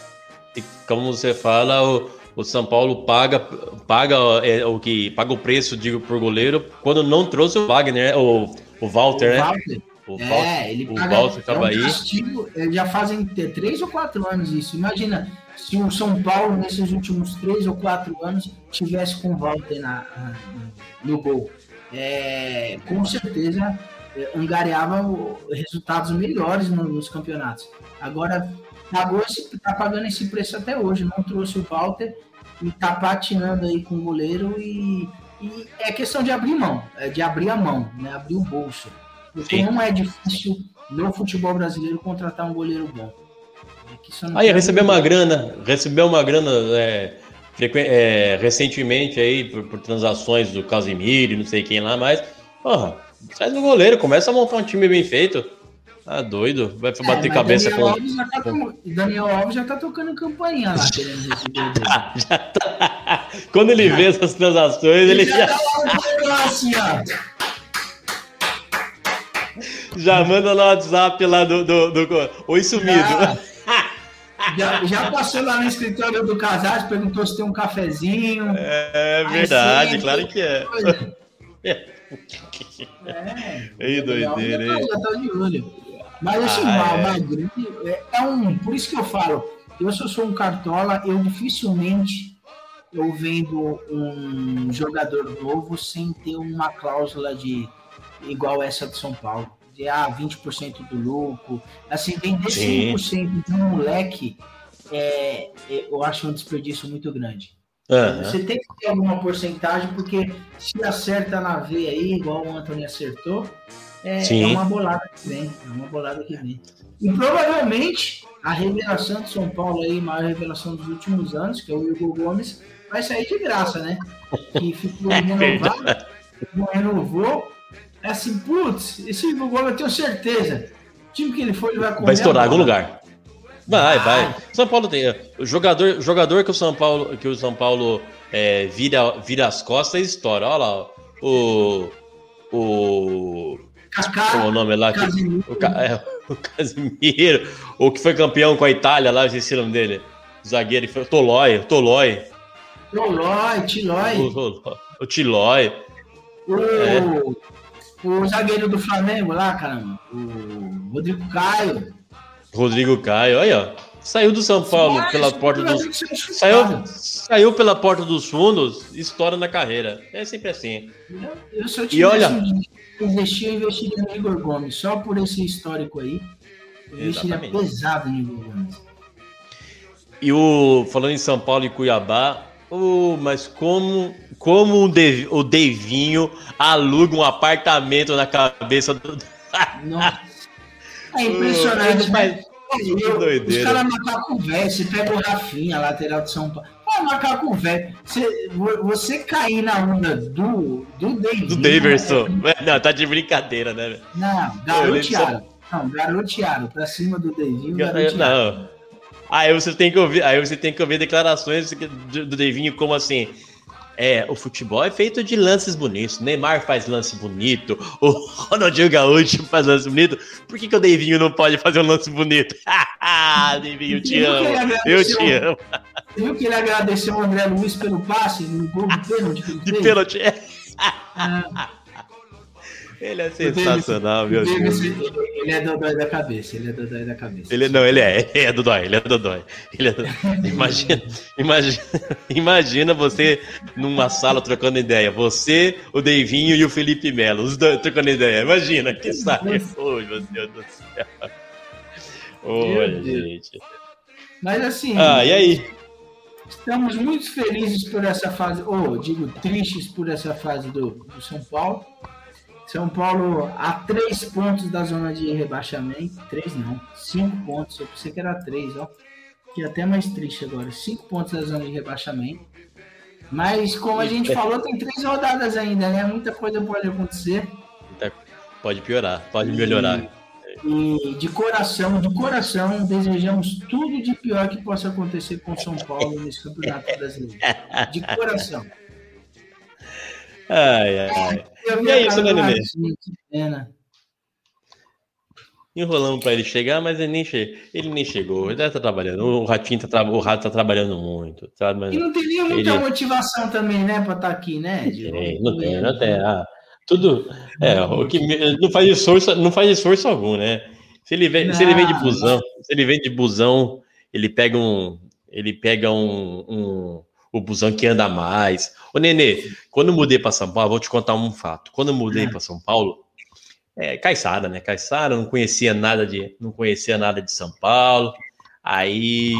e como você fala, o, o São Paulo paga, paga é, o que paga o preço digo por goleiro quando não trouxe o Wagner, o, o Walter, o né? Walter. O Balsa, É, ele o paga. Balsa é um aí. castigo, é, já fazem três ou quatro anos isso. Imagina se o São Paulo, nesses últimos três ou quatro anos, tivesse com o Walter na, na- no gol. É, com certeza é, angariava o- resultados melhores no- nos campeonatos. Agora, pagou esse, tá pagando esse preço até hoje. Não trouxe o Walter e tá patinando aí com o goleiro e, e é questão de abrir mão, é de abrir a mão, né? abrir o bolso. Porque Sim. não é difícil no futebol brasileiro contratar um goleiro bom. É Aí recebeu uma grana, recebeu uma grana é, é, recentemente aí por, por transações do Casimiro e não sei quem lá mais. Porra, sai do goleiro, começa a montar um time bem feito. Tá doido, vai É, bater cabeça Daniel com. Alves tá com- Daniel Alves já tá tocando campainha lá, o. [LAUGHS] Já tá. Quando ele vê essas transações, ele já já, tá lá assim, já manda no WhatsApp lá do. do, do- Oi sumido. [LAUGHS] Já, já passou lá no escritório do Casais, perguntou se tem um cafezinho. É Aí verdade, claro que é. É, Ei, doideira, já, hein? tá, de. Mas assim, Ah, é. Magrini é, é um. Por isso que eu falo, eu só sou um cartola, eu dificilmente eu vendo um jogador novo sem ter uma cláusula de igual essa do São Paulo. De ah, 20% do lucro. Assim, vender Sim. 5% de um moleque, é, é, eu acho um desperdício muito grande. Aham. Você tem que ter alguma porcentagem, porque se acerta na veia aí, igual o Anthony acertou, é, é uma bolada que vem. É uma bolada que vem. E provavelmente a revelação de São Paulo aí, a maior revelação dos últimos anos, que é o Igor Gomes, vai sair de graça, né? Que ficou [LAUGHS] É renovado, não renovou. É assim, putz, esse Igor Gomes eu tenho certeza. O time que ele for, ele vai comer Vai estourar algum lugar. Vai, Vai. vai. São Paulo tem. O jogador, jogador que o São Paulo, que o São Paulo é, vira, vira as costas e estoura. Olha lá. O. O. Kaká, Como é o nome lá? Que, Casemiro. o, é, o Casimiro. O que foi campeão com a Itália lá, eu esqueci o nome dele. O zagueiro, foi Tolói. O Tolói. Tolói, Tilói. O, o, o Tilói. O, É. o zagueiro do Flamengo lá, caramba. O Rodrigo Caio. Rodrigo Caio. Olha, ó. Saiu do São Paulo Mas, pela porta dos. ser chutado. Saiu, saiu pela porta dos fundos, estoura na carreira. É sempre assim. Eu, eu, se eu E tivesse olha- investir, eu investiria no Igor Gomes. Só por esse histórico aí. Eu investiria pesado no Igor Gomes. E o falando em São Paulo e Cuiabá, oh, mas como como o, Dev, o Devinho aluga um apartamento na cabeça do [LAUGHS] Nossa. É impressionante, Ele mas. eu- Os caras macaco velho, você pega o Rafinha, lateral de São Paulo. Pô, macaco velho. Você, vo- você cair na onda do, do David. do Daverson. [LAUGHS] Não, tá de brincadeira, né? velho? Não, garotearam. Não, garotearam. Pra cima do Davinho, garotearam. Não. Aí você tem que ouvir, aí você tem que ouvir declarações do, do Devinho como assim. É, o futebol é feito de lances bonitos. Neymar faz lance bonito. O Ronaldinho Gaúcho faz lance bonito. Por que, que o Devinho não pode fazer um lance bonito? [LAUGHS] Devinho, eu te amo. Eu te amo. Você viu que ele agradeceu o André Luiz pelo passe no gol de pênalti De pênalti. Ah, [LAUGHS] Ele é sensacional, meu Davis, Deus. ele, é dodói da cabeça, ele é dodói da cabeça. Ele, não, ele é, ele é Dodói, ele é Dodói. Ele é Dodói. Imagina, imagina, imagina você numa sala trocando ideia. Você, o Deivinho e o Felipe Melo, os dois trocando ideia. Imagina, que saco. Oi, meu Deus do céu. Deus. gente. Mas assim, Ah, e aí? estamos muito felizes por essa fase, ou digo, tristes por essa fase do, do São Paulo. São Paulo a três pontos da zona de rebaixamento. Três não, cinco pontos. Eu pensei que era três, ó. Que é até mais triste agora. Cinco pontos da zona de rebaixamento. Mas, como a gente falou, tem três rodadas ainda, né? Muita coisa pode acontecer. Pode piorar, pode melhorar. E de coração, de coração, desejamos tudo de pior que possa acontecer com São Paulo nesse campeonato brasileiro. De coração. [LAUGHS] Ai, ai. E é isso, né, Nenê? Que pena. Enrolamos pra ele chegar, mas ele nem, che... ele nem chegou. Ele deve estar trabalhando. O Ratinho tá, tra... o Rato tá trabalhando muito. Sabe? Mas... E não tem nem muita Ele- motivação também, né, pra estar aqui, né? Não tem, não tem, não tem. Ah, Tudo. É, o que não faz esforço, não faz esforço algum, né? Se ele vem, se ele vem de busão, se ele vem de busão, ele pega um, ele pega um, um o busão que anda mais. Ô Nenê, quando eu mudei para São Paulo, vou te contar um fato. Quando eu mudei É. para São Paulo, é Caiçara, né? Caiçara, não conhecia nada de, não conhecia nada de São Paulo. Aí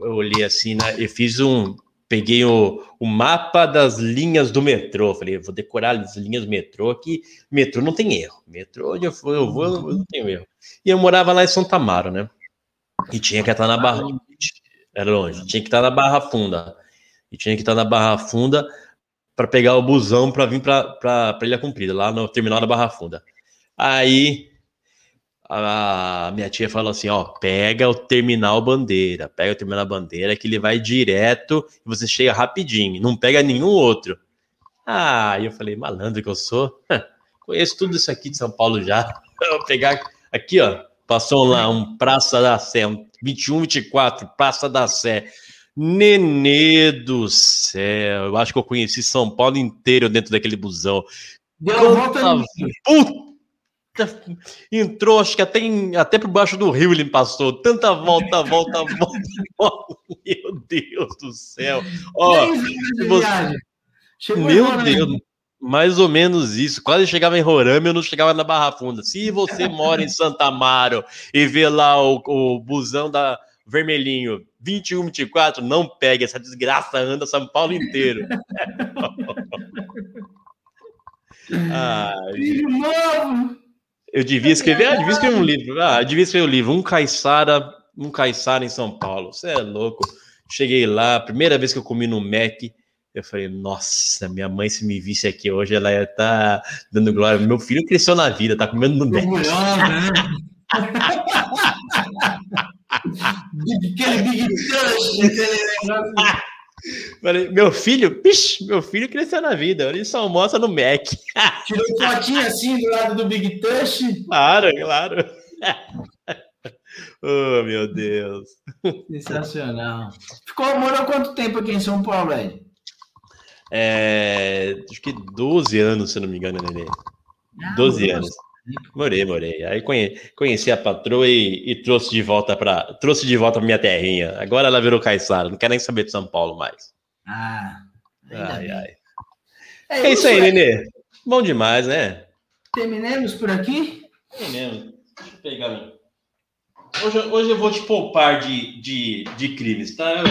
eu olhei assim, né, eu fiz um, peguei o, o mapa das linhas do metrô. Falei, vou decorar as linhas do metrô aqui. Metrô não tem erro. Metrô, onde eu for, eu vou, eu não tenho erro. E eu morava lá em Santa Amaro, né? E tinha que estar na Barra. Era longe. Tinha que estar na Barra Funda. E tinha que estar na Barra Funda para pegar o busão para vir para Ilha Comprida, lá no terminal da Barra Funda. Aí a minha tia falou assim: ó, pega o terminal bandeira, pega o terminal bandeira que ele vai direto e você chega rapidinho, não pega nenhum outro. Ah, eu falei, malandro que eu sou, [LAUGHS] conheço tudo isso aqui de São Paulo já. [LAUGHS] Vou pegar aqui, ó, passou lá um Praça da Sé, um 21, 24, Praça da Sé. Nenê do céu, eu acho que eu conheci São Paulo inteiro dentro daquele busão. Deu Quanta Puta! Entrou, acho que até, em, até por baixo do rio ele passou. Tanta volta, volta, [LAUGHS] volta, volta. Meu Deus do céu. Ó, você- meu agora, Deus, né? mais ou menos isso. Quase chegava em Roraima, eu não chegava na Barra Funda. Se você mora em Santa Amaro e vê lá o, o busão da Vermelhinho 21, 24, não pegue. Essa desgraça anda São Paulo inteiro. [LAUGHS] Filho novo. Eu devia escrever, ah, devia escrever um livro. Ah, eu devia escrever um livro, um caiçara, um caiçara em São Paulo. Você é louco. Cheguei lá, primeira vez que eu comi no Mac, eu falei, nossa, minha mãe se me visse aqui hoje, ela ia estar dando glória. Meu filho cresceu na vida, tá comendo no Mac. Orgulhosa, né? [LAUGHS] aquele Big Touch, aquele. Falei, meu filho, pish, meu filho cresceu na vida, ele só almoça no Mac. [LAUGHS] Tirou fotinha assim do lado do Big Touch. Claro, claro. [LAUGHS] oh, meu Deus. Sensacional. Ficou, morou quanto tempo aqui em São Paulo, Ed? É, acho que 12 anos, se não me engano, Nenê. 12 morou anos. Morei, morei. Aí conhe- conheci a patroa e, e trouxe de volta para trouxe de volta pra minha terrinha. Agora ela virou caiçara, não quer nem saber de São Paulo mais. Ah, Ai, bem. ai. É isso aí, Nenê. Bom demais, né? Terminemos por aqui? É mesmo. Deixa eu pegar um. Hoje, hoje eu vou te poupar de, de, de crimes, tá?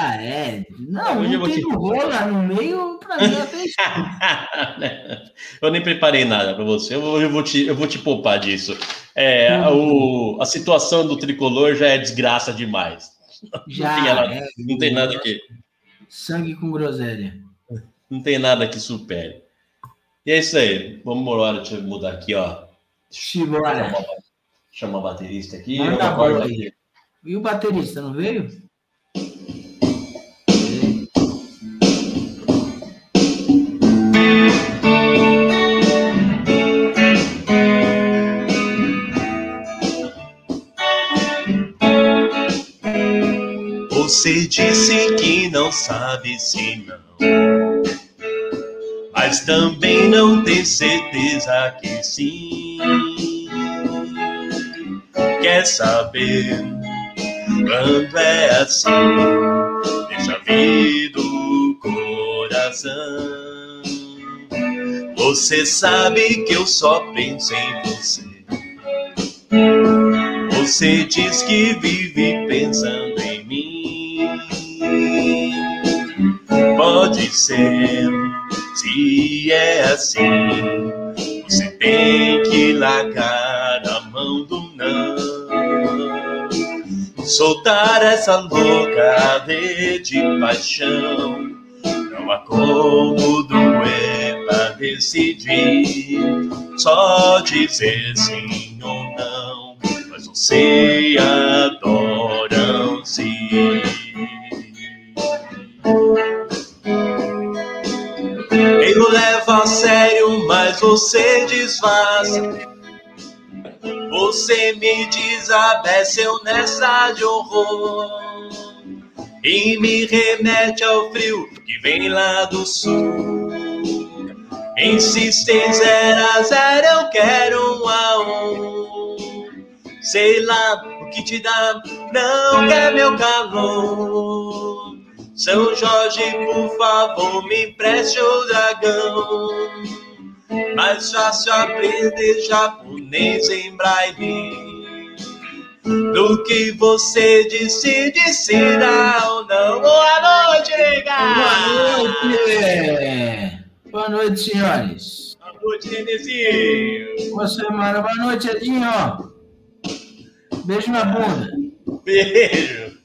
Ah, é. Não, Hoje eu não vou tem te- rola no meio, pra mim até isso. [LAUGHS] eu nem preparei nada para você. Eu vou, eu vou te, eu vou te poupar disso. É, o, a situação do tricolor já é desgraça demais. Já tem nada- é, Não tem nada que. Sangue com groselha. Não tem nada que supere. E é isso aí. Vamos embora, deixa eu mudar aqui, ó. Chama o baterista aqui. Manda eu acordo aqui. aí. E o baterista, não veio? Você disse que não sabe se não, mas também não tem certeza que sim. Quer saber quando é assim? Deixa vir do coração. Você sabe que eu só penso em você. Você diz que vive pensando em Ser, se é assim, você tem que largar a mão do não. Soltar essa louca rede de paixão. Não há como doer pra decidir. Só dizer sim ou não. Mas você adoram sim. Você disfarça. Você me desabeceu nessa de horror e me remete ao frio que vem lá do sul. Insistem zero a zero, eu quero um a um. Sei lá o que te dá, não quer meu calor. São Jorge, por favor, me empreste o dragão. Mais fácil aprender japonês em braille do que você decide se dá ou não. Boa noite, nega! Boa noite! Boa noite, senhores. Boa noite, Nenezinho! Boa semana. Boa noite, Edinho. Beijo na bunda. Beijo!